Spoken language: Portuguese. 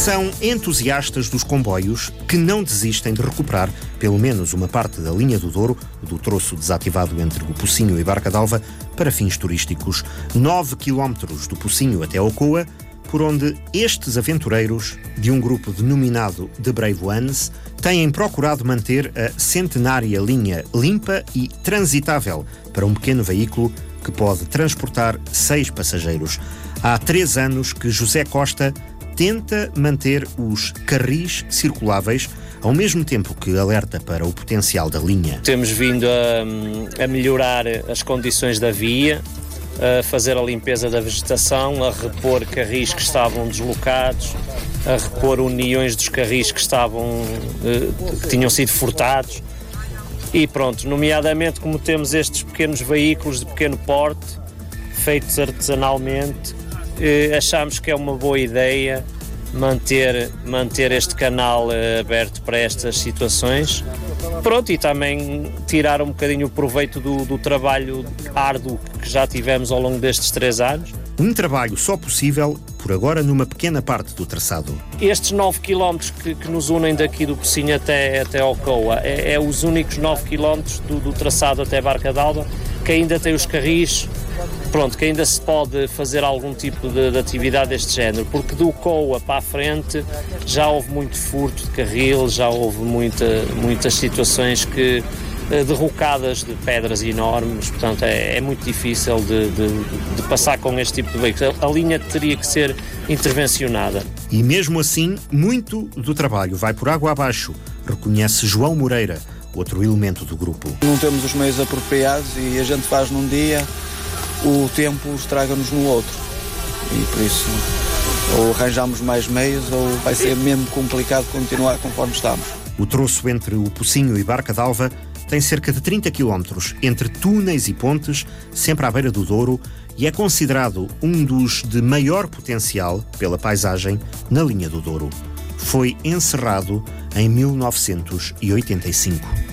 São entusiastas dos comboios que não desistem de recuperar pelo menos uma parte da linha do Douro, do troço desativado entre o Pocinho e Barca d'Alva, para fins turísticos. 9 quilómetros do Pocinho até Ocoa, por onde estes aventureiros, de um grupo denominado The Brave Ones, têm procurado manter a centenária linha limpa e transitável para um pequeno veículo que pode transportar seis passageiros. Há três anos que José Costa tenta manter os carris circuláveis ao mesmo tempo que alerta para o potencial da linha. Temos vindo a, a melhorar as condições da via, a fazer a limpeza da vegetação, a repor carris que estavam deslocados, a repor uniões dos carris que estavam eh, que tinham sido furtados. E pronto, nomeadamente como temos estes pequenos veículos de pequeno porte, feitos artesanalmente, eh, achamos que é uma boa ideia manter, manter este canal eh, aberto para estas situações. Pronto, e também tirar um bocadinho o proveito do, do trabalho árduo que já tivemos ao longo destes três anos. Um trabalho só possível, por agora, numa pequena parte do traçado. Estes 9 km que, que, nos unem daqui do Pocinho até, até Alcoa é, é os únicos 9 km do, do traçado até Barca d'Alba que ainda tem os carris pronto, que ainda se pode fazer algum tipo de, de, atividade deste género, porque do COA para a frente já houve muito furto de carril, já houve muita, muitas situações que eh, derrocadas de pedras enormes, portanto é, é muito difícil de, de, de, passar com este tipo de veículos. A linha teria que ser intervencionada. E mesmo assim, muito do trabalho vai por água abaixo, reconhece João Moreira, outro elemento do grupo. Não temos os meios apropriados e a gente faz num dia o tempo estraga-nos no outro. E por isso, ou arranjamos mais meios, ou vai ser mesmo complicado continuar conforme estamos. O troço entre o Pocinho e Barca d'Alva tem cerca de 30 km entre túneis e pontes, sempre à beira do Douro, e é considerado um dos de maior potencial pela paisagem na linha do Douro. Foi encerrado em 1985.